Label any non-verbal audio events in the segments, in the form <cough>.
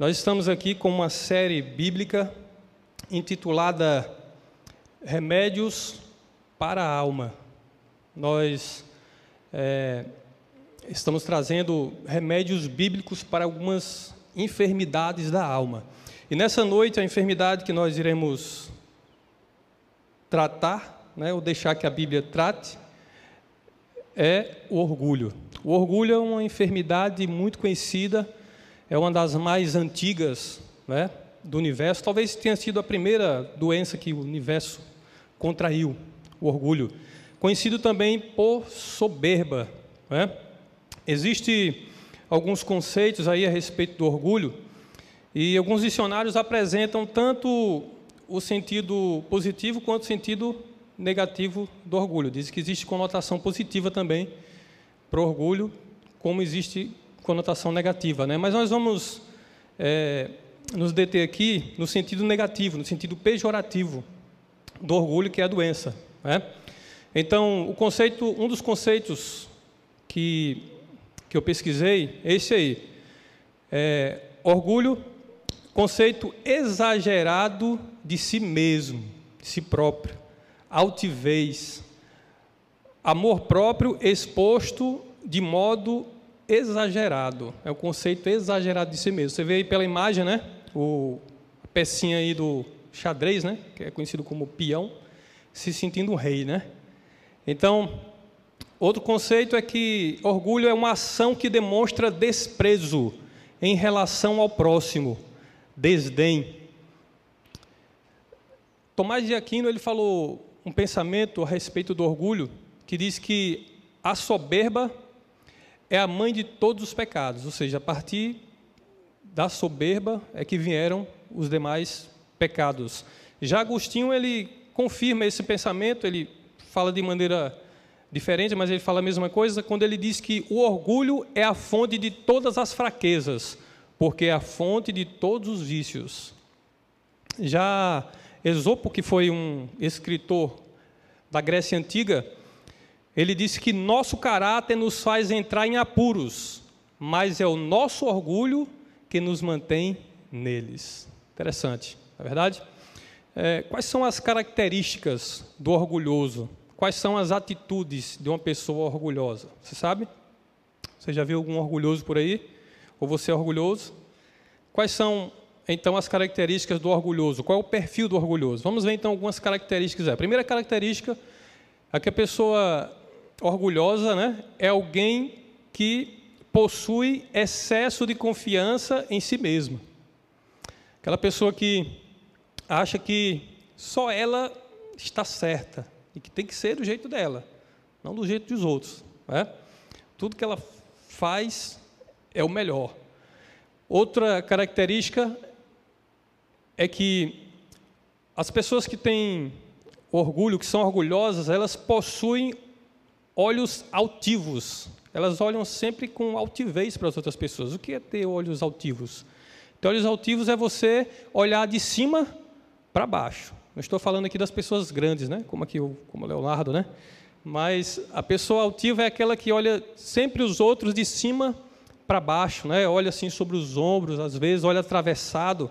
Nós estamos aqui com uma série bíblica intitulada Remédios para a Alma. Nós é, estamos trazendo remédios bíblicos para algumas enfermidades da alma. E nessa noite, a enfermidade que nós iremos tratar, né, ou deixar que a Bíblia trate, é o orgulho. O orgulho é uma enfermidade muito conhecida é uma das mais antigas né, do universo. Talvez tenha sido a primeira doença que o universo contraiu, o orgulho. Conhecido também por soberba. Né? Existem alguns conceitos aí a respeito do orgulho, e alguns dicionários apresentam tanto o sentido positivo quanto o sentido negativo do orgulho. Diz que existe conotação positiva também para o orgulho, como existe conotação negativa, né? Mas nós vamos é, nos deter aqui no sentido negativo, no sentido pejorativo do orgulho, que é a doença, né? Então, o conceito, um dos conceitos que que eu pesquisei, é esse aí. É, orgulho, conceito exagerado de si mesmo, de si próprio, altivez, amor próprio exposto de modo exagerado. É o conceito exagerado de si mesmo. Você vê aí pela imagem, né? O a pecinha aí do xadrez, né? Que é conhecido como peão, se sentindo um rei, né? Então, outro conceito é que orgulho é uma ação que demonstra desprezo em relação ao próximo, desdém. Tomás de Aquino ele falou um pensamento a respeito do orgulho que diz que a soberba é a mãe de todos os pecados, ou seja, a partir da soberba é que vieram os demais pecados. Já Agostinho ele confirma esse pensamento, ele fala de maneira diferente, mas ele fala a mesma coisa quando ele diz que o orgulho é a fonte de todas as fraquezas, porque é a fonte de todos os vícios. Já Esopo, que foi um escritor da Grécia Antiga, ele disse que nosso caráter nos faz entrar em apuros, mas é o nosso orgulho que nos mantém neles. Interessante, não é verdade? É, quais são as características do orgulhoso? Quais são as atitudes de uma pessoa orgulhosa? Você sabe? Você já viu algum orgulhoso por aí? Ou você é orgulhoso? Quais são então as características do orgulhoso? Qual é o perfil do orgulhoso? Vamos ver então algumas características. A primeira característica é que a pessoa orgulhosa né, é alguém que possui excesso de confiança em si mesma. Aquela pessoa que acha que só ela está certa e que tem que ser do jeito dela, não do jeito dos outros. Né? Tudo que ela faz é o melhor. Outra característica é que as pessoas que têm orgulho, que são orgulhosas, elas possuem olhos altivos. Elas olham sempre com altivez para as outras pessoas. O que é ter olhos altivos? Ter olhos altivos é você olhar de cima para baixo. Não estou falando aqui das pessoas grandes, né? Como aqui como o Leonardo, né? Mas a pessoa altiva é aquela que olha sempre os outros de cima para baixo, né? Olha assim sobre os ombros, às vezes olha atravessado.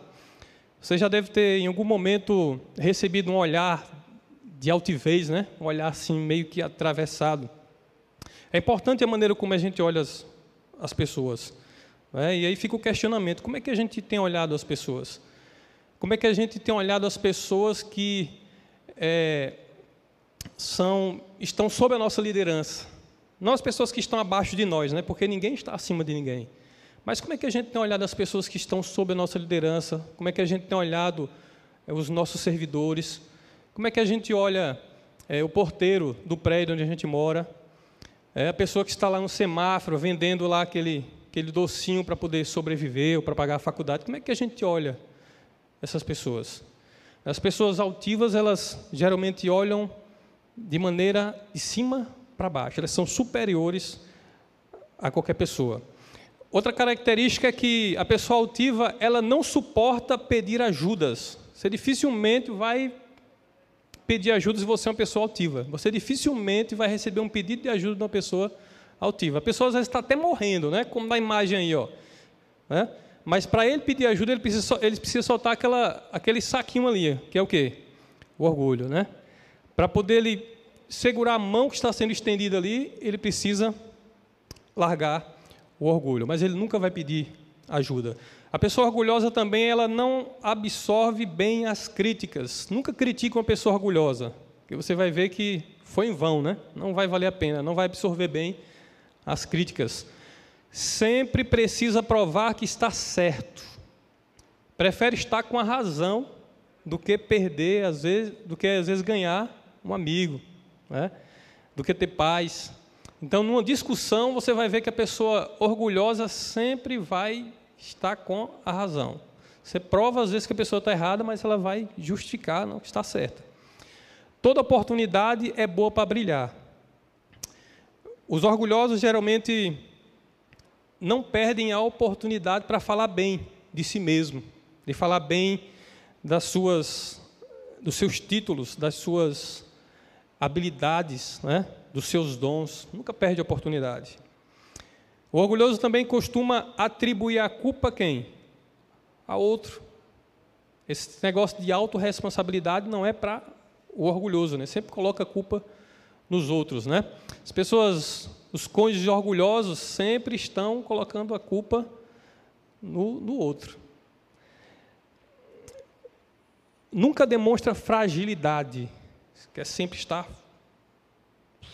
Você já deve ter em algum momento recebido um olhar de altivez, né? Um olhar assim meio que atravessado. É importante a maneira como a gente olha as, as pessoas. Né? E aí fica o questionamento: como é que a gente tem olhado as pessoas? Como é que a gente tem olhado as pessoas que é, são, estão sob a nossa liderança? Não as pessoas que estão abaixo de nós, né? porque ninguém está acima de ninguém. Mas como é que a gente tem olhado as pessoas que estão sob a nossa liderança? Como é que a gente tem olhado é, os nossos servidores? Como é que a gente olha é, o porteiro do prédio onde a gente mora? É a pessoa que está lá no semáforo vendendo lá aquele, aquele docinho para poder sobreviver ou para pagar a faculdade. Como é que a gente olha essas pessoas? As pessoas altivas, elas geralmente olham de maneira de cima para baixo. Elas são superiores a qualquer pessoa. Outra característica é que a pessoa altiva, ela não suporta pedir ajudas. Você dificilmente vai pedir ajuda se você é uma pessoa altiva. Você dificilmente vai receber um pedido de ajuda de uma pessoa altiva. A pessoa às vezes está até morrendo, né? como na imagem aí. Ó. Né? Mas para ele pedir ajuda, ele precisa, ele precisa soltar aquela, aquele saquinho ali, que é o quê? O orgulho, né? Para poder ele segurar a mão que está sendo estendida ali, ele precisa largar o orgulho. Mas ele nunca vai pedir ajuda. A pessoa orgulhosa também, ela não absorve bem as críticas. Nunca critique uma pessoa orgulhosa, porque você vai ver que foi em vão, né? Não vai valer a pena, não vai absorver bem as críticas. Sempre precisa provar que está certo. Prefere estar com a razão do que perder, às vezes, do que às vezes ganhar um amigo, né? do que ter paz. Então, numa discussão, você vai ver que a pessoa orgulhosa sempre vai estar com a razão. Você prova às vezes que a pessoa está errada, mas ela vai justificar não que está certa. Toda oportunidade é boa para brilhar. Os orgulhosos geralmente não perdem a oportunidade para falar bem de si mesmo, de falar bem das suas, dos seus títulos, das suas habilidades, né? dos seus dons. Nunca perde a oportunidade. O orgulhoso também costuma atribuir a culpa a quem? A outro. Esse negócio de autorresponsabilidade não é para o orgulhoso, né? Sempre coloca a culpa nos outros, né? As pessoas, os cônjuges orgulhosos sempre estão colocando a culpa no, no outro. Nunca demonstra fragilidade, quer sempre estar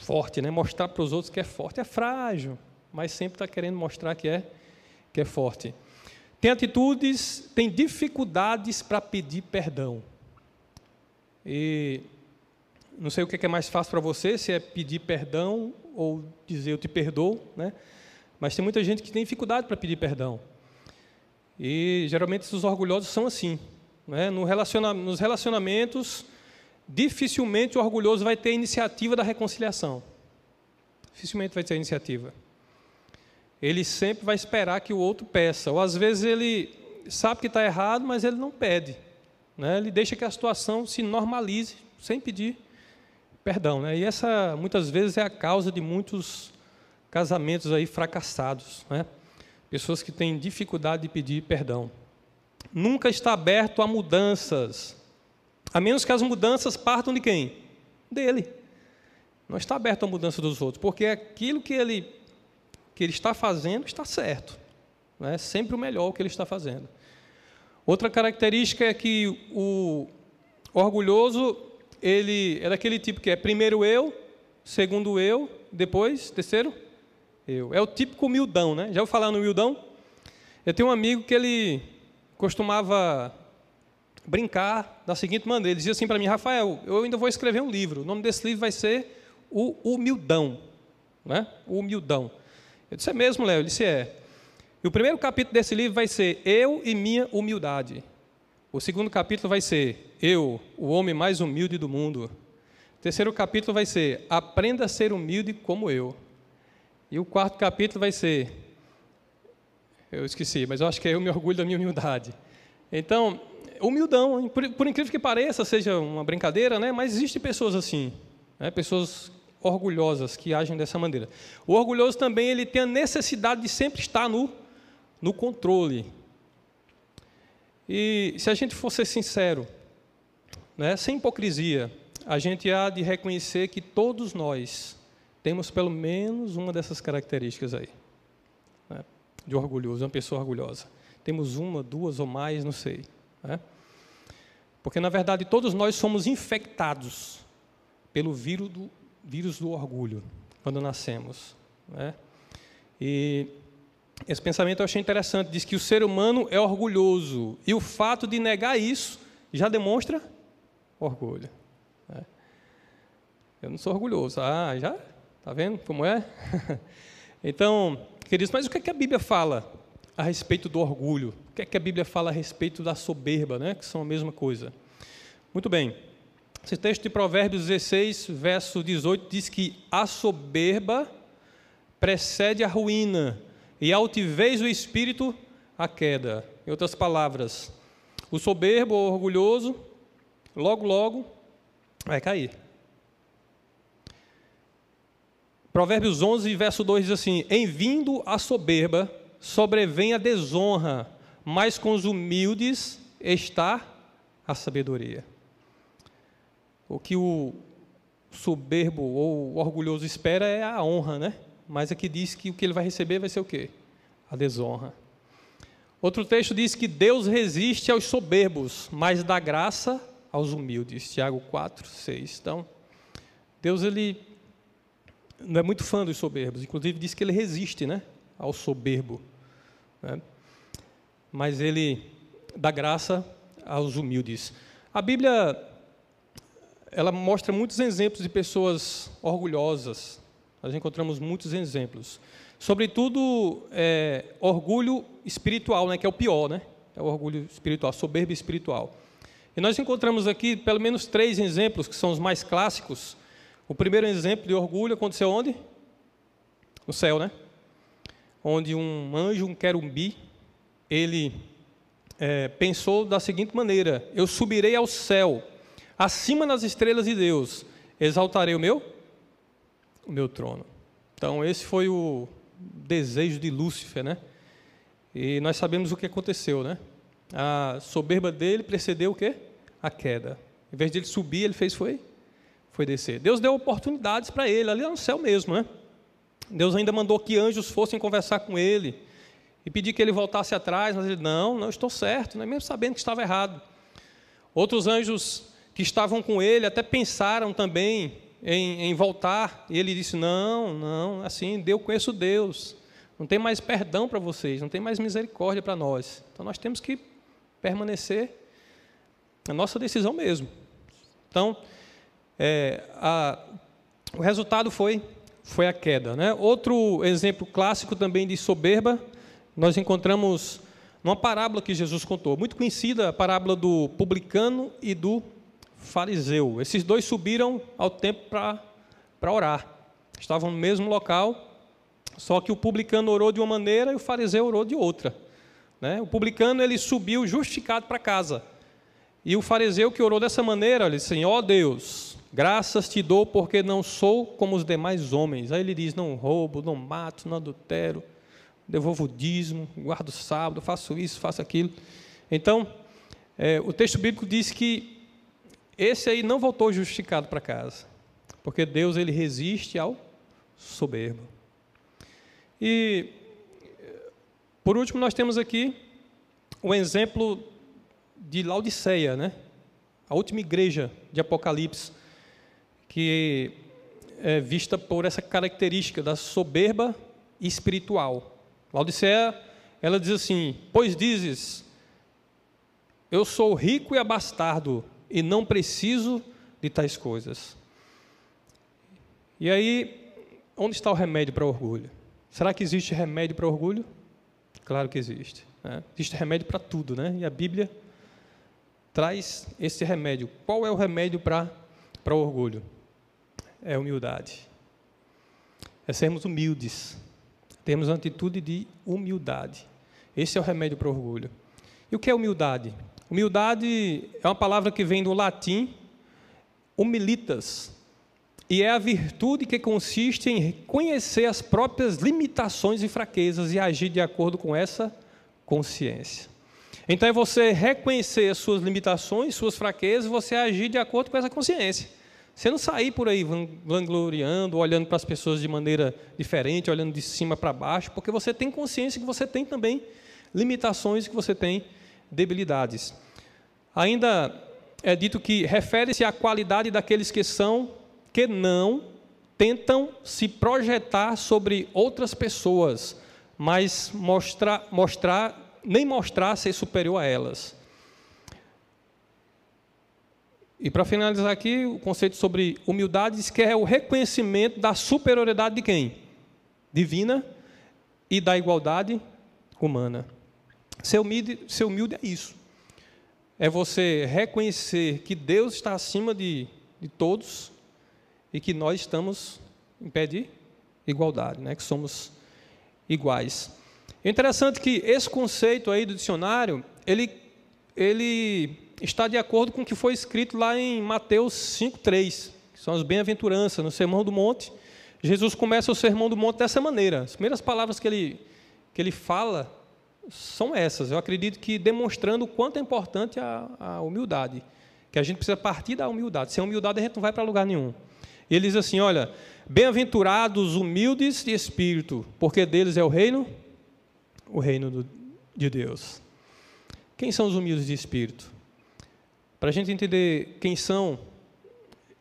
forte, né? Mostrar para os outros que é forte. É frágil, mas sempre está querendo mostrar que é, que é forte. Tem atitudes, tem dificuldades para pedir perdão. E não sei o que é mais fácil para você, se é pedir perdão ou dizer eu te perdoo, né? Mas tem muita gente que tem dificuldade para pedir perdão. E geralmente os orgulhosos são assim. Né? No relaciona nos relacionamentos, dificilmente o orgulhoso vai ter iniciativa da reconciliação. Dificilmente vai ter iniciativa ele sempre vai esperar que o outro peça. Ou às vezes ele sabe que está errado, mas ele não pede. Né? Ele deixa que a situação se normalize sem pedir perdão. Né? E essa, muitas vezes, é a causa de muitos casamentos aí fracassados. Né? Pessoas que têm dificuldade de pedir perdão. Nunca está aberto a mudanças, a menos que as mudanças partam de quem? Dele. Não está aberto a mudança dos outros, porque aquilo que ele que ele está fazendo está certo. É sempre o melhor que ele está fazendo. Outra característica é que o orgulhoso, ele é daquele tipo que é primeiro eu, segundo eu, depois, terceiro, eu. É o típico humildão, né? Já vou falar no humildão? Eu tenho um amigo que ele costumava brincar da seguinte maneira: ele dizia assim para mim, Rafael, eu ainda vou escrever um livro. O nome desse livro vai ser O Humildão. Né? O Humildão. Eu disse, é mesmo, Léo? Ele disse, é. E o primeiro capítulo desse livro vai ser Eu e Minha Humildade. O segundo capítulo vai ser Eu, o homem mais humilde do mundo. O terceiro capítulo vai ser Aprenda a ser humilde como eu. E o quarto capítulo vai ser Eu esqueci, mas eu acho que é Eu me orgulho da minha humildade. Então, humildão, por, por incrível que pareça, seja uma brincadeira, né? mas existem pessoas assim, né? pessoas orgulhosas que agem dessa maneira. O orgulhoso também ele tem a necessidade de sempre estar no, no controle. E se a gente for ser sincero, né, sem hipocrisia, a gente há de reconhecer que todos nós temos pelo menos uma dessas características aí, né, de orgulhoso, uma pessoa orgulhosa. Temos uma, duas ou mais, não sei. Né? Porque, na verdade, todos nós somos infectados pelo vírus do, vírus do orgulho, quando nascemos. Né? E esse pensamento eu achei interessante, diz que o ser humano é orgulhoso, e o fato de negar isso já demonstra orgulho. Né? Eu não sou orgulhoso. Ah, já? Está vendo como é? <laughs> então, queridos, mas o que, é que a Bíblia fala a respeito do orgulho? O que é que a Bíblia fala a respeito da soberba, né? que são a mesma coisa? Muito bem. Esse texto de Provérbios 16, verso 18, diz que a soberba precede a ruína e a altivez do espírito a queda. Em outras palavras, o soberbo ou orgulhoso, logo, logo, vai cair. Provérbios 11, verso 2 diz assim: Em vindo a soberba, sobrevém a desonra, mas com os humildes está a sabedoria. O que o soberbo ou o orgulhoso espera é a honra, né? Mas aqui diz que o que ele vai receber vai ser o quê? A desonra. Outro texto diz que Deus resiste aos soberbos, mas dá graça aos humildes. Tiago 4, 6. Então, Deus ele não é muito fã dos soberbos. Inclusive diz que ele resiste, né, ao soberbo. Né? Mas ele dá graça aos humildes. A Bíblia ela mostra muitos exemplos de pessoas orgulhosas. Nós encontramos muitos exemplos. Sobretudo, é, orgulho espiritual, né, que é o pior, né? É o orgulho espiritual, soberba espiritual. E nós encontramos aqui pelo menos três exemplos que são os mais clássicos. O primeiro exemplo de orgulho aconteceu onde? No céu, né? Onde um anjo, um querumbi, ele é, pensou da seguinte maneira: Eu subirei ao céu acima das estrelas de Deus, exaltarei o meu, o meu trono. Então, esse foi o desejo de Lúcifer, né? E nós sabemos o que aconteceu, né? A soberba dele precedeu o quê? A queda. Em vez de ele subir, ele fez foi foi descer. Deus deu oportunidades para ele ali no céu mesmo, né? Deus ainda mandou que anjos fossem conversar com ele e pedir que ele voltasse atrás, mas ele não, não estou certo, né? mesmo sabendo que estava errado. Outros anjos que estavam com ele até pensaram também em, em voltar, e ele disse: Não, não, assim, eu conheço Deus, não tem mais perdão para vocês, não tem mais misericórdia para nós. Então nós temos que permanecer na nossa decisão mesmo. Então, é, a, o resultado foi, foi a queda. Né? Outro exemplo clássico também de soberba, nós encontramos numa parábola que Jesus contou, muito conhecida, a parábola do publicano e do fariseu. Esses dois subiram ao templo para orar. Estavam no mesmo local, só que o publicano orou de uma maneira e o fariseu orou de outra. Né? O publicano ele subiu justificado para casa. E o fariseu que orou dessa maneira, ele disse assim, ó oh Deus, graças te dou porque não sou como os demais homens. Aí ele diz, não roubo, não mato, não adultero, devolvo o dízimo, guardo o sábado, faço isso, faço aquilo. Então, é, o texto bíblico diz que esse aí não voltou justificado para casa, porque Deus ele resiste ao soberbo. E por último nós temos aqui o exemplo de Laodiceia, né? A última igreja de Apocalipse que é vista por essa característica da soberba espiritual. Laodiceia, ela diz assim: "Pois dizes: Eu sou rico e abastardo, e não preciso de tais coisas. E aí, onde está o remédio para o orgulho? Será que existe remédio para o orgulho? Claro que existe. Né? Existe remédio para tudo, né? E a Bíblia traz esse remédio. Qual é o remédio para o orgulho? É a humildade. É sermos humildes. Temos uma atitude de humildade. Esse é o remédio para o orgulho. E o que é humildade? Humildade é uma palavra que vem do latim humilitas, e é a virtude que consiste em reconhecer as próprias limitações e fraquezas e agir de acordo com essa consciência. Então é você reconhecer as suas limitações, suas fraquezas, você agir de acordo com essa consciência. Você não sair por aí vangloriando, olhando para as pessoas de maneira diferente, olhando de cima para baixo, porque você tem consciência que você tem também limitações, que você tem debilidades. Ainda é dito que refere-se à qualidade daqueles que são, que não tentam se projetar sobre outras pessoas, mas mostrar, mostrar nem mostrar ser superior a elas. E para finalizar aqui, o conceito sobre humildade diz que é o reconhecimento da superioridade de quem? Divina e da igualdade humana. Ser humilde, ser humilde é isso. É você reconhecer que Deus está acima de, de todos e que nós estamos em pé de igualdade, né? que somos iguais. É interessante que esse conceito aí do dicionário, ele, ele está de acordo com o que foi escrito lá em Mateus 5,3, que são as bem-aventuranças, no Sermão do Monte. Jesus começa o Sermão do Monte dessa maneira. As primeiras palavras que ele, que ele fala são essas. Eu acredito que demonstrando o quanto é importante a, a humildade, que a gente precisa partir da humildade. Sem humildade a gente não vai para lugar nenhum. Ele diz assim: olha, bem-aventurados humildes de espírito, porque deles é o reino, o reino do, de Deus. Quem são os humildes de espírito? Para a gente entender quem são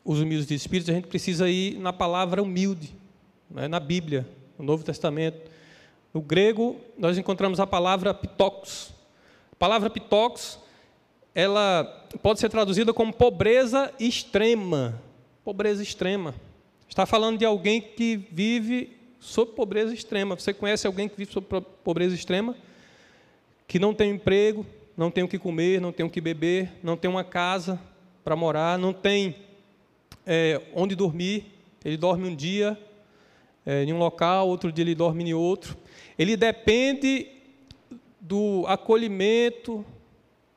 os humildes de espírito, a gente precisa ir na palavra humilde, né, na Bíblia, no Novo Testamento. No grego, nós encontramos a palavra pitocos. A palavra pitocos, ela pode ser traduzida como pobreza extrema. Pobreza extrema. Está falando de alguém que vive sob pobreza extrema. Você conhece alguém que vive sob pobreza extrema? Que não tem emprego, não tem o que comer, não tem o que beber, não tem uma casa para morar, não tem é, onde dormir. Ele dorme um dia é, em um local, outro dia ele dorme em outro ele depende do acolhimento,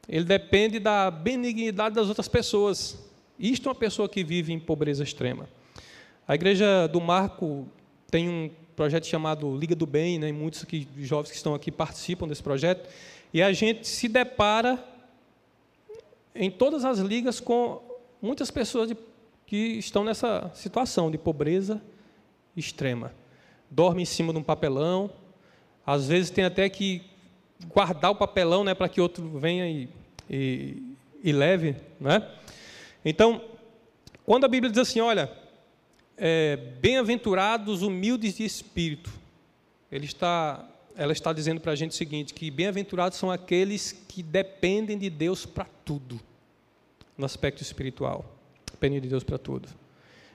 ele depende da benignidade das outras pessoas. Isto é uma pessoa que vive em pobreza extrema. A igreja do Marco tem um projeto chamado Liga do Bem, né? muitos jovens que estão aqui participam desse projeto, e a gente se depara em todas as ligas com muitas pessoas de, que estão nessa situação de pobreza extrema. Dorme em cima de um papelão, às vezes tem até que guardar o papelão né, para que outro venha e, e, e leve. Né? Então, quando a Bíblia diz assim, olha, é, bem-aventurados humildes de espírito, ele está, ela está dizendo para a gente o seguinte, que bem-aventurados são aqueles que dependem de Deus para tudo, no aspecto espiritual, dependem de Deus para tudo.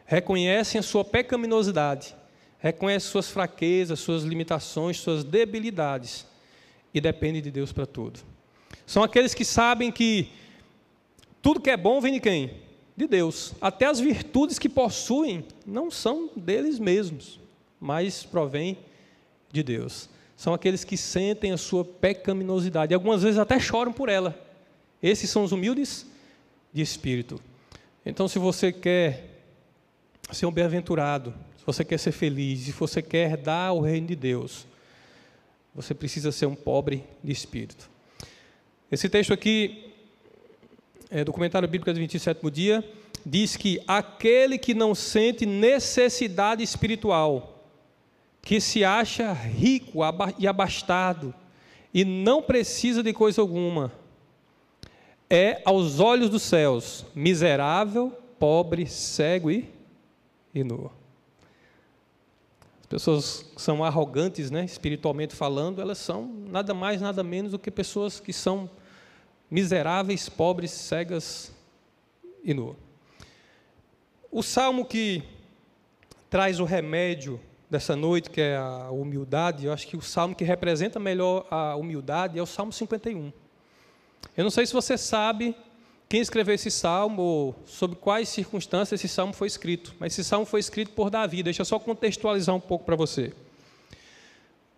Reconhecem a sua pecaminosidade, reconhece suas fraquezas, suas limitações, suas debilidades e depende de Deus para tudo. São aqueles que sabem que tudo que é bom vem de quem? De Deus. Até as virtudes que possuem não são deles mesmos, mas provém de Deus. São aqueles que sentem a sua pecaminosidade e algumas vezes até choram por ela. Esses são os humildes de espírito. Então, se você quer ser um bem-aventurado, se você quer ser feliz, se você quer dar o reino de Deus, você precisa ser um pobre de espírito. Esse texto aqui, é, do bíblico do 27 dia, diz que aquele que não sente necessidade espiritual, que se acha rico e abastado e não precisa de coisa alguma, é aos olhos dos céus miserável, pobre, cego e, e nu pessoas que são arrogantes, né, espiritualmente falando, elas são nada mais, nada menos do que pessoas que são miseráveis, pobres, cegas e nuas. O salmo que traz o remédio dessa noite, que é a humildade, eu acho que o salmo que representa melhor a humildade é o Salmo 51. Eu não sei se você sabe quem escreveu esse salmo, sob quais circunstâncias esse salmo foi escrito. Mas esse salmo foi escrito por Davi. Deixa eu só contextualizar um pouco para você.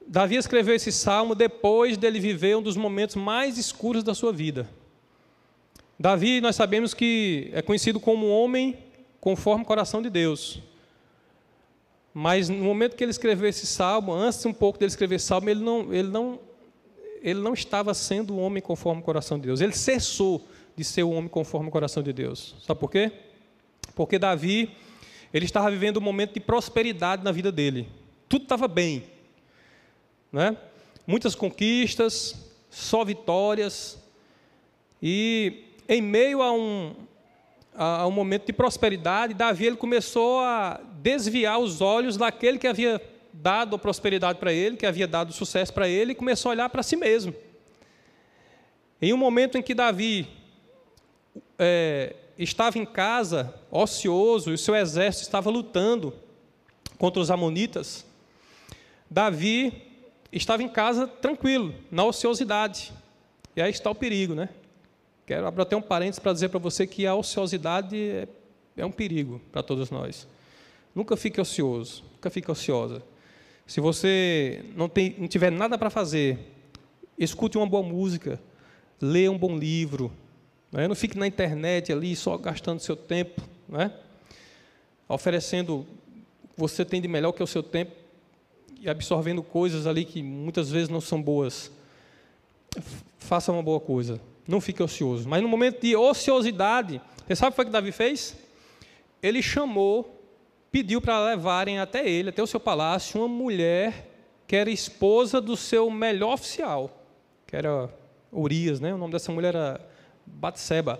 Davi escreveu esse salmo depois dele viver um dos momentos mais escuros da sua vida. Davi, nós sabemos que é conhecido como homem conforme o coração de Deus. Mas no momento que ele escreveu esse salmo, antes um pouco dele escrever esse salmo, ele não, ele não, ele não estava sendo um homem conforme o coração de Deus. Ele cessou de ser um homem conforme o coração de Deus. Sabe por quê? Porque Davi, ele estava vivendo um momento de prosperidade na vida dele. Tudo estava bem. Né? Muitas conquistas, só vitórias. E em meio a um, a um momento de prosperidade, Davi ele começou a desviar os olhos daquele que havia dado a prosperidade para ele, que havia dado sucesso para ele, e começou a olhar para si mesmo. Em um momento em que Davi é, estava em casa, ocioso, e o seu exército estava lutando contra os amonitas, Davi estava em casa tranquilo, na ociosidade. E aí está o perigo, né? Quero abrir até um parênteses para dizer para você que a ociosidade é, é um perigo para todos nós. Nunca fique ocioso, nunca fique ociosa. Se você não, tem, não tiver nada para fazer, escute uma boa música, leia um bom livro, não, não fique na internet ali só gastando seu tempo, não é? oferecendo você tem de melhor que é o seu tempo e absorvendo coisas ali que muitas vezes não são boas. faça uma boa coisa. Não fique ocioso. Mas no momento de ociosidade, você sabe o que foi que Davi fez? Ele chamou, pediu para levarem até ele, até o seu palácio, uma mulher que era esposa do seu melhor oficial, que era Urias, né? O nome dessa mulher era Batseba.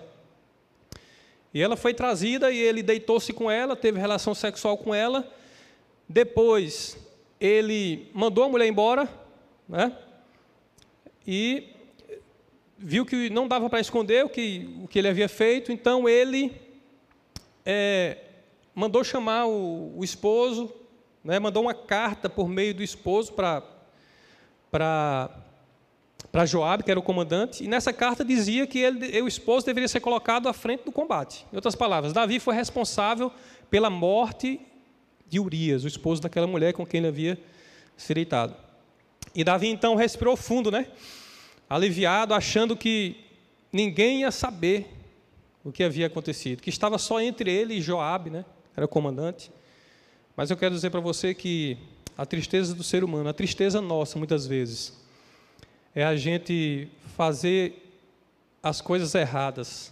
E ela foi trazida e ele deitou-se com ela, teve relação sexual com ela. Depois, ele mandou a mulher embora, né? E viu que não dava para esconder o que, o que ele havia feito, então ele é, mandou chamar o, o esposo, né, mandou uma carta por meio do esposo para para Joabe, que era o comandante, e nessa carta dizia que ele, o esposo deveria ser colocado à frente do combate. Em outras palavras, Davi foi responsável pela morte de Urias, o esposo daquela mulher com quem ele havia se deitado. E Davi então respirou fundo, né? aliviado, achando que ninguém ia saber o que havia acontecido, que estava só entre ele e Joabe, né? Era o comandante. Mas eu quero dizer para você que a tristeza do ser humano, a tristeza nossa, muitas vezes, é a gente fazer as coisas erradas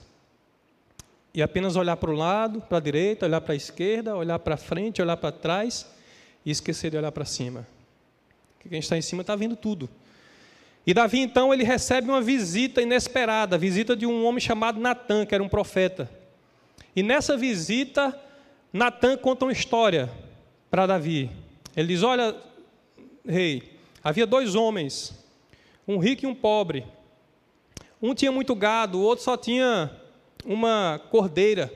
e apenas olhar para o lado, para a direita, olhar para a esquerda, olhar para frente, olhar para trás e esquecer de olhar para cima. Porque quem está em cima está vendo tudo. E Davi então ele recebe uma visita inesperada, visita de um homem chamado Natã, que era um profeta. E nessa visita, Natã conta uma história para Davi. Ele diz: Olha, rei, havia dois homens, um rico e um pobre. Um tinha muito gado, o outro só tinha uma cordeira.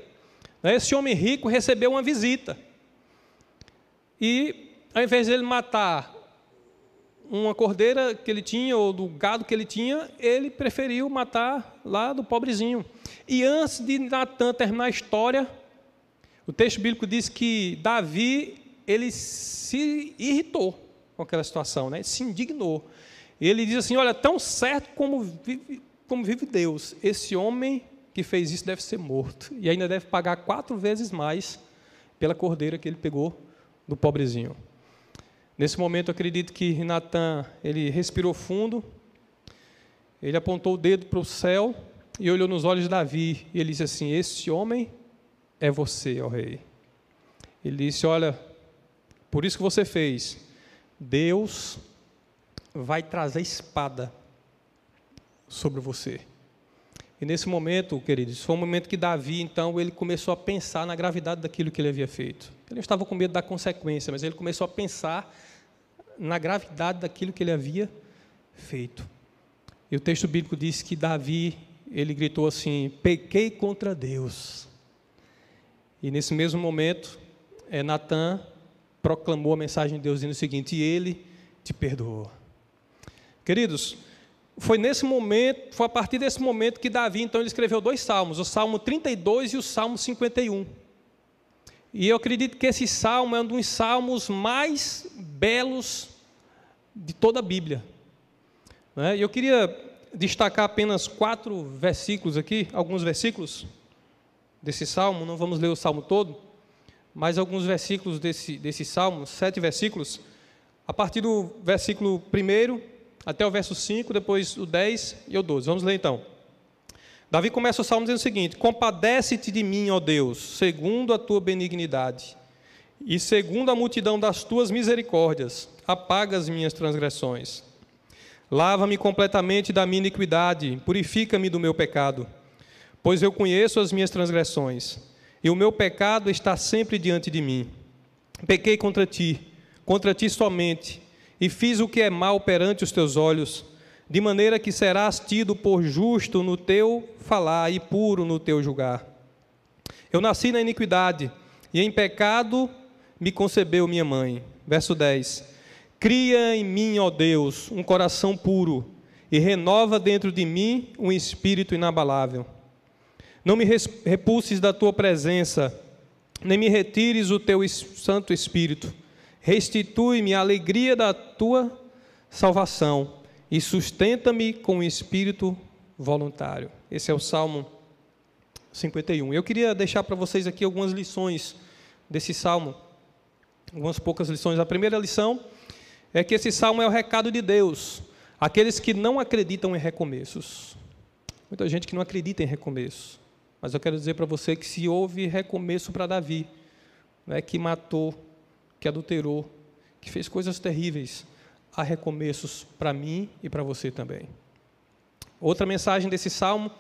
Esse homem rico recebeu uma visita. E, ao invés de ele matar uma cordeira que ele tinha, ou do gado que ele tinha, ele preferiu matar lá do pobrezinho. E antes de Natan terminar a história, o texto bíblico diz que Davi, ele se irritou com aquela situação, né? se indignou. Ele diz assim: Olha, tão certo como vive, como vive Deus, esse homem que fez isso deve ser morto. E ainda deve pagar quatro vezes mais pela cordeira que ele pegou do pobrezinho. Nesse momento, acredito que Natan, ele respirou fundo, ele apontou o dedo para o céu e olhou nos olhos de Davi, e ele disse assim: Esse homem é você, ó rei. Ele disse: Olha, por isso que você fez, Deus vai trazer espada sobre você. E nesse momento, queridos, foi um momento que Davi, então, ele começou a pensar na gravidade daquilo que ele havia feito. Ele estava com medo da consequência, mas ele começou a pensar na gravidade daquilo que ele havia feito. E o texto bíblico diz que Davi, ele gritou assim: pequei contra Deus. E nesse mesmo momento, é, Natan proclamou a mensagem de Deus dizendo o seguinte: e ele te perdoou. Queridos, foi nesse momento, foi a partir desse momento que Davi então ele escreveu dois salmos, o Salmo 32 e o Salmo 51. E eu acredito que esse salmo é um dos salmos mais belos de toda a Bíblia. Né? E eu queria destacar apenas quatro versículos aqui, alguns versículos desse salmo, não vamos ler o salmo todo, mas alguns versículos desse, desse salmo, sete versículos, a partir do versículo 1 até o verso 5, depois o 10 e o 12. Vamos ler então. Davi começa o salmo dizendo o seguinte: Compadece-te de mim, ó Deus, segundo a tua benignidade, e segundo a multidão das tuas misericórdias, apaga as minhas transgressões. Lava-me completamente da minha iniquidade, purifica-me do meu pecado, pois eu conheço as minhas transgressões, e o meu pecado está sempre diante de mim. Pequei contra ti, contra ti somente, e fiz o que é mal perante os teus olhos de maneira que serás tido por justo no teu falar e puro no teu julgar. Eu nasci na iniquidade, e em pecado me concebeu minha mãe. Verso 10: Cria em mim, ó Deus, um coração puro, e renova dentro de mim um espírito inabalável. Não me repulses da tua presença, nem me retires o teu Santo Espírito. Restitui-me a alegria da tua salvação e sustenta-me com o espírito voluntário. Esse é o Salmo 51. Eu queria deixar para vocês aqui algumas lições desse salmo, algumas poucas lições. A primeira lição é que esse salmo é o recado de Deus Aqueles que não acreditam em recomeços. Muita gente que não acredita em recomeços. Mas eu quero dizer para você que se houve recomeço para Davi, né, que matou, que adulterou, que fez coisas terríveis, há recomeços para mim e para você também. Outra mensagem desse salmo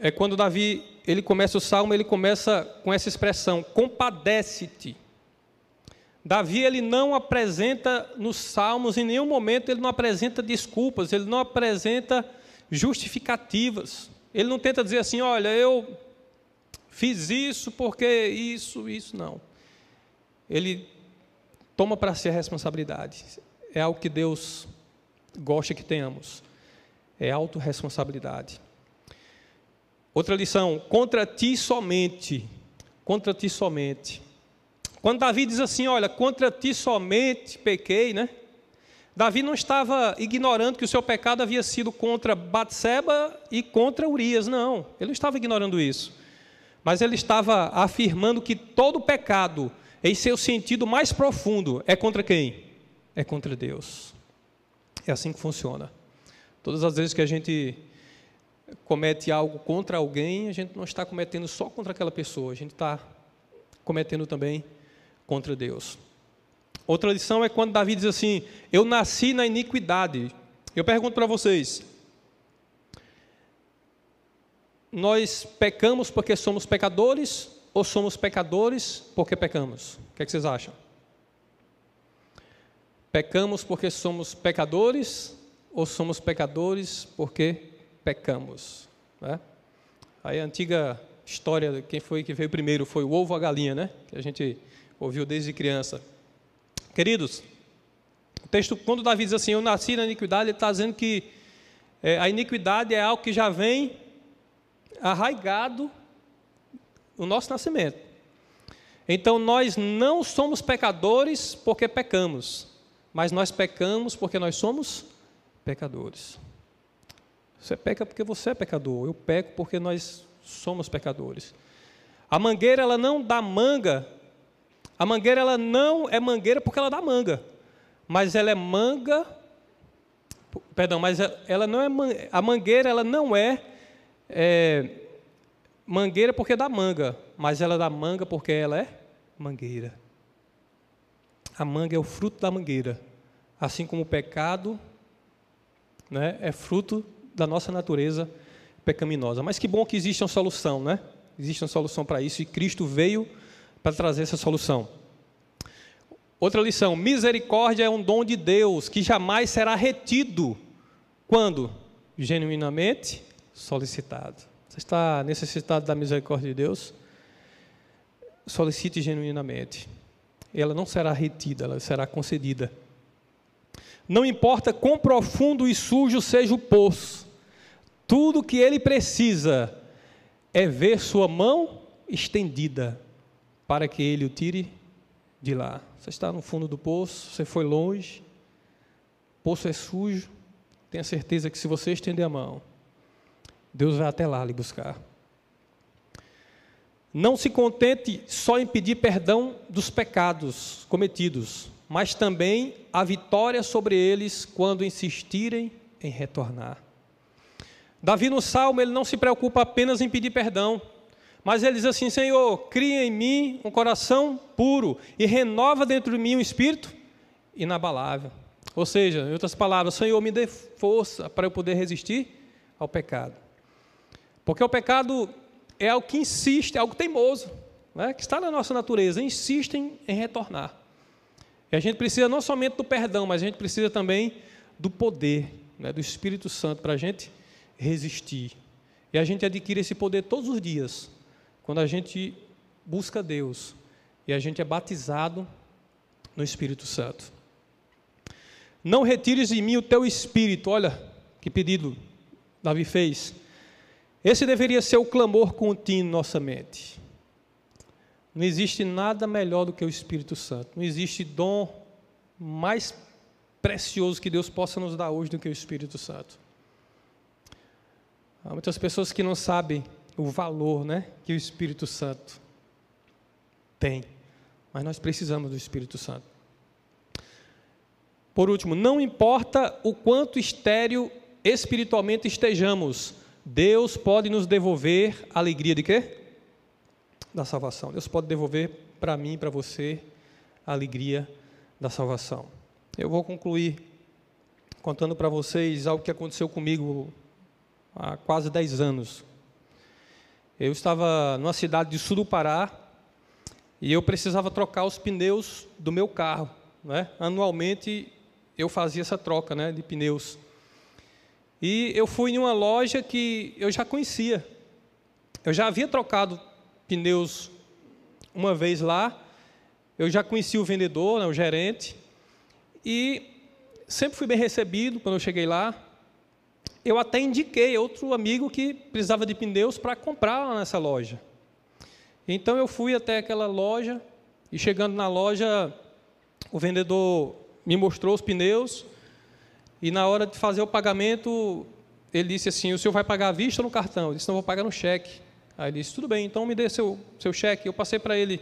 é quando Davi ele começa o salmo, ele começa com essa expressão: compadece-te. Davi ele não apresenta nos salmos em nenhum momento ele não apresenta desculpas, ele não apresenta justificativas. Ele não tenta dizer assim, olha, eu fiz isso porque isso, isso não. Ele toma para si a responsabilidade. É algo que Deus gosta que tenhamos. É autorresponsabilidade. Outra lição, contra ti somente. Contra ti somente. Quando Davi diz assim, olha, contra ti somente pequei, né? Davi não estava ignorando que o seu pecado havia sido contra Batseba e contra Urias, não. Ele não estava ignorando isso. Mas ele estava afirmando que todo pecado, em seu sentido mais profundo, é contra quem? É contra Deus. É assim que funciona. Todas as vezes que a gente comete algo contra alguém, a gente não está cometendo só contra aquela pessoa, a gente está cometendo também contra Deus. Outra lição é quando Davi diz assim: Eu nasci na iniquidade. Eu pergunto para vocês: Nós pecamos porque somos pecadores ou somos pecadores porque pecamos? O que, é que vocês acham? Pecamos porque somos pecadores ou somos pecadores porque pecamos? Né? Aí a antiga história, quem foi que veio primeiro foi o ovo ou a galinha, né? Que a gente ouviu desde criança. Queridos, o texto, quando Davi diz assim, eu nasci na iniquidade, ele está dizendo que é, a iniquidade é algo que já vem arraigado no nosso nascimento. Então nós não somos pecadores porque pecamos, mas nós pecamos porque nós somos pecadores. Você peca porque você é pecador, eu peco porque nós somos pecadores. A mangueira ela não dá manga a mangueira ela não é mangueira porque ela dá manga, mas ela é manga. Perdão, mas ela não é a mangueira ela não é, é mangueira porque dá manga, mas ela dá manga porque ela é mangueira. A manga é o fruto da mangueira, assim como o pecado né, é fruto da nossa natureza pecaminosa. Mas que bom que existe uma solução, né? Existe uma solução para isso e Cristo veio para trazer essa solução. Outra lição: misericórdia é um dom de Deus que jamais será retido quando genuinamente solicitado. Você está necessitado da misericórdia de Deus? Solicite genuinamente. Ela não será retida, ela será concedida. Não importa quão profundo e sujo seja o poço, tudo que ele precisa é ver sua mão estendida para que ele o tire de lá. Você está no fundo do poço, você foi longe, o poço é sujo, tenha certeza que se você estender a mão, Deus vai até lá lhe buscar. Não se contente só em pedir perdão dos pecados cometidos, mas também a vitória sobre eles quando insistirem em retornar. Davi no salmo ele não se preocupa apenas em pedir perdão, mas ele diz assim: Senhor, cria em mim um coração puro e renova dentro de mim um espírito inabalável. Ou seja, em outras palavras, Senhor, me dê força para eu poder resistir ao pecado. Porque o pecado é algo que insiste, é algo teimoso, né, que está na nossa natureza, insistem em retornar. E a gente precisa não somente do perdão, mas a gente precisa também do poder, né, do Espírito Santo para a gente resistir. E a gente adquire esse poder todos os dias, quando a gente busca Deus e a gente é batizado no Espírito Santo. Não retires de mim o teu espírito. Olha que pedido Davi fez. Esse deveria ser o clamor contínuo em nossa mente. Não existe nada melhor do que o Espírito Santo. Não existe dom mais precioso que Deus possa nos dar hoje do que o Espírito Santo. Há muitas pessoas que não sabem o valor né, que o Espírito Santo tem. Mas nós precisamos do Espírito Santo. Por último, não importa o quanto estéreo espiritualmente estejamos, Deus pode nos devolver a alegria de quê? Da salvação. Deus pode devolver para mim e para você a alegria da salvação. Eu vou concluir contando para vocês algo que aconteceu comigo há quase 10 anos. Eu estava numa cidade de sul do Pará e eu precisava trocar os pneus do meu carro. Né? Anualmente eu fazia essa troca né, de pneus. E eu fui em uma loja que eu já conhecia. Eu já havia trocado pneus uma vez lá, eu já conhecia o vendedor, né, o gerente, e sempre fui bem recebido quando eu cheguei lá. Eu até indiquei outro amigo que precisava de pneus para comprar lá nessa loja. Então eu fui até aquela loja e chegando na loja, o vendedor me mostrou os pneus e na hora de fazer o pagamento, ele disse assim: O senhor vai pagar à vista ou no cartão? Eu disse: Não, vou pagar no cheque. Aí ele disse: Tudo bem, então me dê seu, seu cheque. Eu passei para ele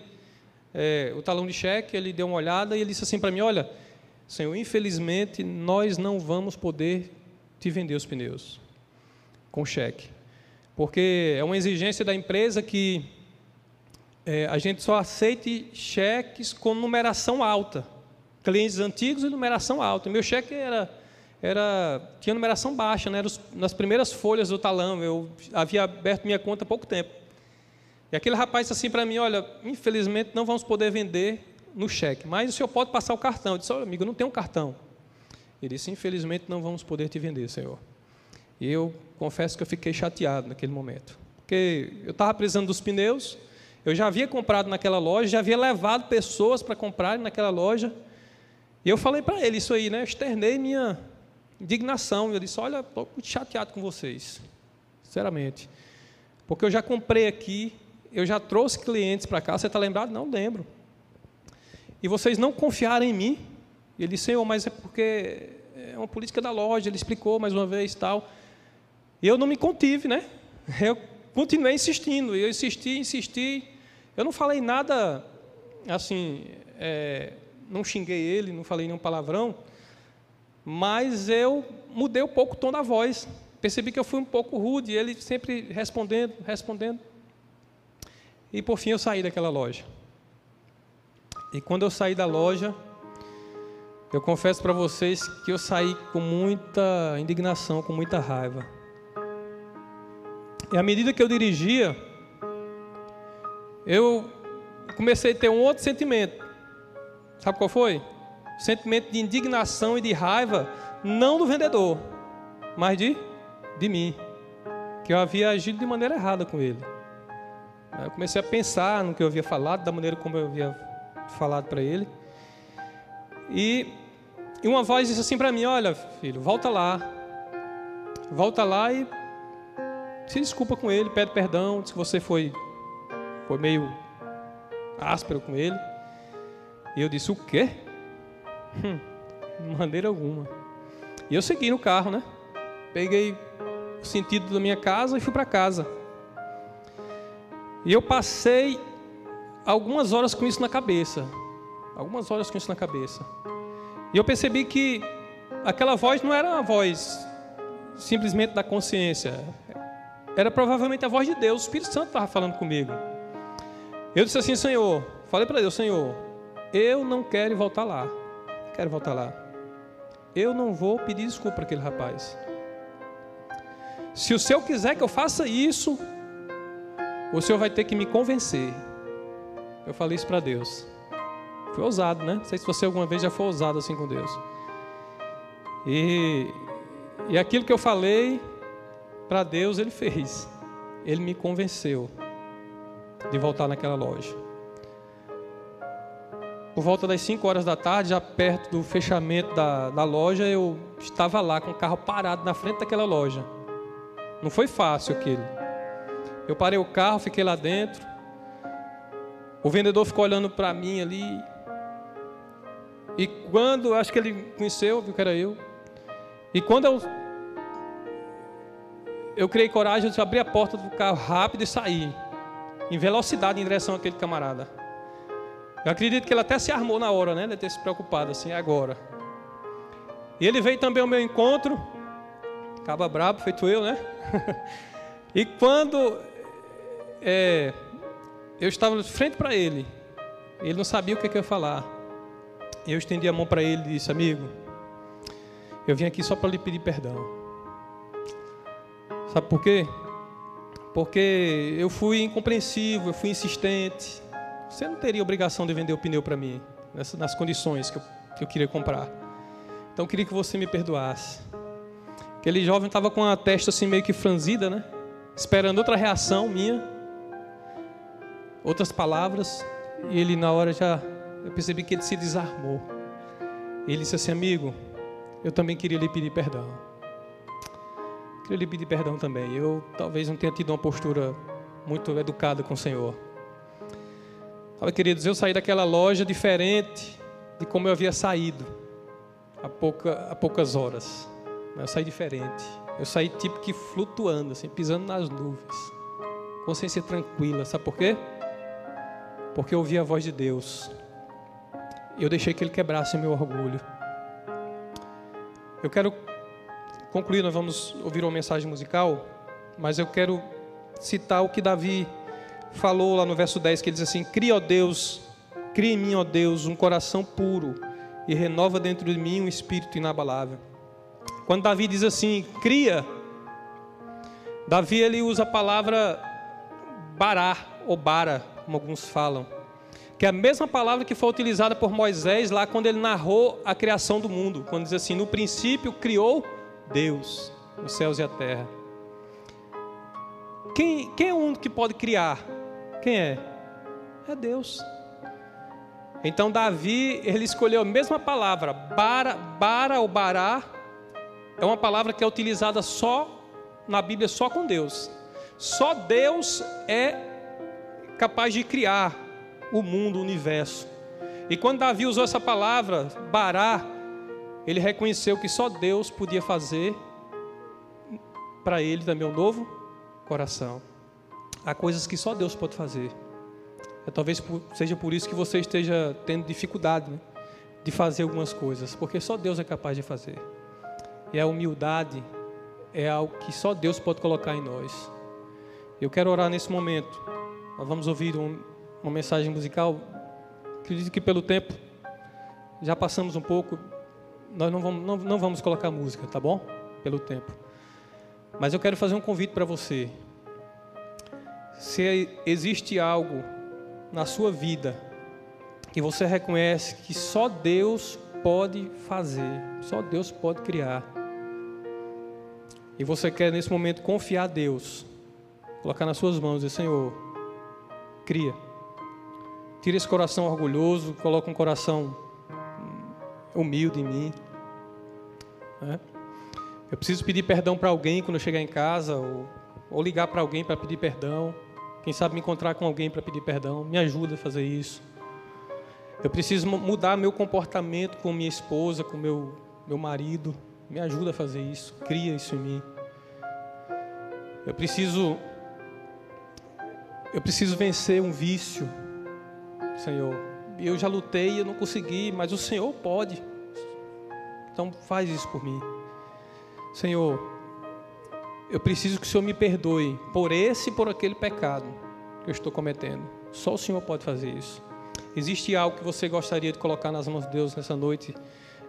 é, o talão de cheque, ele deu uma olhada e ele disse assim para mim: Olha, Senhor, infelizmente nós não vamos poder te vender os pneus com cheque, porque é uma exigência da empresa que é, a gente só aceite cheques com numeração alta, clientes antigos e numeração alta. Meu cheque era, era tinha numeração baixa, né? era nas primeiras folhas do talão. Eu havia aberto minha conta há pouco tempo. E aquele rapaz disse assim para mim: Olha, infelizmente não vamos poder vender no cheque, mas o senhor pode passar o cartão. Eu disse: Olha, amigo, não tenho um cartão. Ele disse: Infelizmente não vamos poder te vender, senhor. E eu confesso que eu fiquei chateado naquele momento, porque eu estava precisando dos pneus, eu já havia comprado naquela loja, já havia levado pessoas para comprarem naquela loja, e eu falei para ele isso aí, né? Eu externei minha indignação. Eu disse: Olha, estou muito chateado com vocês, sinceramente, porque eu já comprei aqui, eu já trouxe clientes para cá. Você está lembrado? Não lembro e vocês não confiarem em mim. Ele disse, Senhor, mas é porque é uma política da loja, ele explicou mais uma vez tal. E eu não me contive, né? <laughs> Eu continuei insistindo, eu insisti, insisti. Eu não falei nada, assim, é, não xinguei ele, não falei nenhum palavrão, mas eu mudei um pouco o tom da voz. Percebi que eu fui um pouco rude, ele sempre respondendo, respondendo. E por fim eu saí daquela loja. E quando eu saí da loja, eu confesso para vocês que eu saí com muita indignação, com muita raiva. E à medida que eu dirigia, eu comecei a ter um outro sentimento. Sabe qual foi? Sentimento de indignação e de raiva, não do vendedor, mas de, de mim. Que eu havia agido de maneira errada com ele. Eu comecei a pensar no que eu havia falado, da maneira como eu havia falado para ele. E, e uma voz disse assim para mim: Olha, filho, volta lá. Volta lá e se desculpa com ele, pede perdão, que você foi, foi meio áspero com ele. E eu disse: O quê? Hum, de maneira alguma. E eu segui no carro, né? Peguei o sentido da minha casa e fui para casa. E eu passei algumas horas com isso na cabeça. Algumas horas com isso na cabeça. E eu percebi que aquela voz não era uma voz simplesmente da consciência. Era provavelmente a voz de Deus. O Espírito Santo estava falando comigo. Eu disse assim, Senhor, falei para Deus, Senhor, eu não quero voltar lá. Quero voltar lá. Eu não vou pedir desculpa para aquele rapaz. Se o Senhor quiser que eu faça isso, o Senhor vai ter que me convencer. Eu falei isso para Deus. Foi ousado, né? Não sei se você alguma vez já foi ousado assim com Deus. E, e aquilo que eu falei para Deus, Ele fez. Ele me convenceu de voltar naquela loja. Por volta das 5 horas da tarde, já perto do fechamento da, da loja, eu estava lá com o carro parado na frente daquela loja. Não foi fácil aquilo. Eu parei o carro, fiquei lá dentro. O vendedor ficou olhando para mim ali. E quando, acho que ele conheceu, viu que era eu. E quando eu eu criei coragem de abrir a porta do carro rápido e sair em velocidade em direção àquele camarada. Eu acredito que ele até se armou na hora, né? Ele ter se preocupado assim, agora. E ele veio também ao meu encontro, caba brabo, feito eu, né? <laughs> e quando é, eu estava de frente para ele, ele não sabia o que, que eu ia falar. Eu estendi a mão para ele e disse: Amigo, eu vim aqui só para lhe pedir perdão. Sabe por quê? Porque eu fui incompreensivo, eu fui insistente. Você não teria obrigação de vender o pneu para mim, nas condições que eu, que eu queria comprar. Então eu queria que você me perdoasse. Aquele jovem estava com a testa assim meio que franzida, né? Esperando outra reação minha, outras palavras, e ele na hora já eu percebi que ele se desarmou. Ele disse assim, amigo, eu também queria lhe pedir perdão. Queria lhe pedir perdão também. Eu talvez não tenha tido uma postura muito educada com o Senhor. Sabe, queridos, eu saí daquela loja diferente de como eu havia saído há, pouca, há poucas horas. Eu saí diferente. Eu saí tipo que flutuando, assim, pisando nas nuvens. Consciência tranquila. Sabe por quê? Porque eu ouvi a voz de Deus. Eu deixei que Ele quebrasse meu orgulho. Eu quero concluir, nós vamos ouvir uma mensagem musical, mas eu quero citar o que Davi falou lá no verso 10, que ele diz assim: Cria, ó Deus, cria em mim, ó Deus, um coração puro e renova dentro de mim um espírito inabalável. Quando Davi diz assim, cria, Davi ele usa a palavra bará ou bara, como alguns falam, que é a mesma palavra que foi utilizada por Moisés lá quando ele narrou a criação do mundo, quando diz assim: No princípio criou Deus os céus e a terra. Quem, quem é o único que pode criar? Quem é? É Deus. Então Davi, ele escolheu a mesma palavra, bara, bara ou bará, é uma palavra que é utilizada só na Bíblia só com Deus. Só Deus é capaz de criar o mundo, o universo. E quando Davi usou essa palavra, bará, ele reconheceu que só Deus podia fazer para ele também um novo coração. Há coisas que só Deus pode fazer. É, talvez seja por isso que você esteja tendo dificuldade né, de fazer algumas coisas, porque só Deus é capaz de fazer. E a humildade é algo que só Deus pode colocar em nós. Eu quero orar nesse momento. Nós vamos ouvir um, uma mensagem musical. Acredito que pelo tempo já passamos um pouco. Nós não vamos, não, não vamos colocar música, tá bom? Pelo tempo. Mas eu quero fazer um convite para você se existe algo na sua vida que você reconhece que só Deus pode fazer, só Deus pode criar, e você quer nesse momento confiar a Deus, colocar nas suas mãos e dizer: Senhor, cria, tira esse coração orgulhoso, coloca um coração humilde em mim. Né? Eu preciso pedir perdão para alguém quando eu chegar em casa, ou, ou ligar para alguém para pedir perdão. Quem sabe me encontrar com alguém para pedir perdão, me ajuda a fazer isso. Eu preciso mudar meu comportamento com minha esposa, com meu meu marido, me ajuda a fazer isso, cria isso em mim. Eu preciso eu preciso vencer um vício, Senhor. Eu já lutei e eu não consegui, mas o Senhor pode. Então faz isso por mim. Senhor, eu preciso que o Senhor me perdoe por esse e por aquele pecado que eu estou cometendo. Só o Senhor pode fazer isso. Existe algo que você gostaria de colocar nas mãos de Deus nessa noite,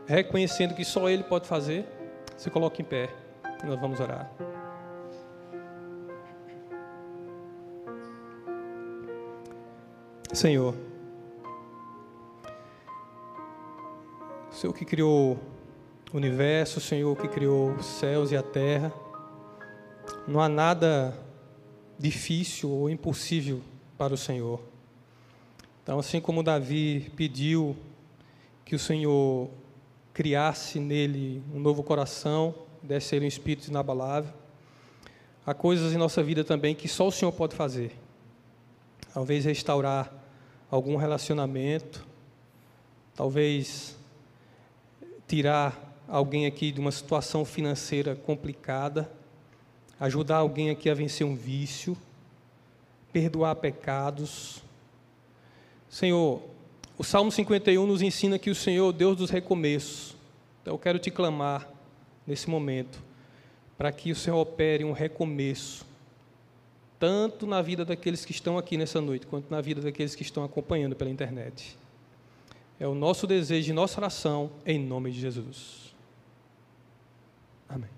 reconhecendo que só Ele pode fazer? Se coloque em pé nós vamos orar. Senhor, o Senhor que criou o universo, o Senhor que criou os céus e a terra, não há nada difícil ou impossível para o Senhor. Então, assim como Davi pediu que o Senhor criasse nele um novo coração, desse ele um espírito inabalável, há coisas em nossa vida também que só o Senhor pode fazer. Talvez restaurar algum relacionamento, talvez tirar alguém aqui de uma situação financeira complicada ajudar alguém aqui a vencer um vício, perdoar pecados. Senhor, o Salmo 51 nos ensina que o Senhor é o Deus dos recomeços. Então eu quero te clamar nesse momento para que o Senhor opere um recomeço, tanto na vida daqueles que estão aqui nessa noite, quanto na vida daqueles que estão acompanhando pela internet. É o nosso desejo e nossa oração em nome de Jesus. Amém.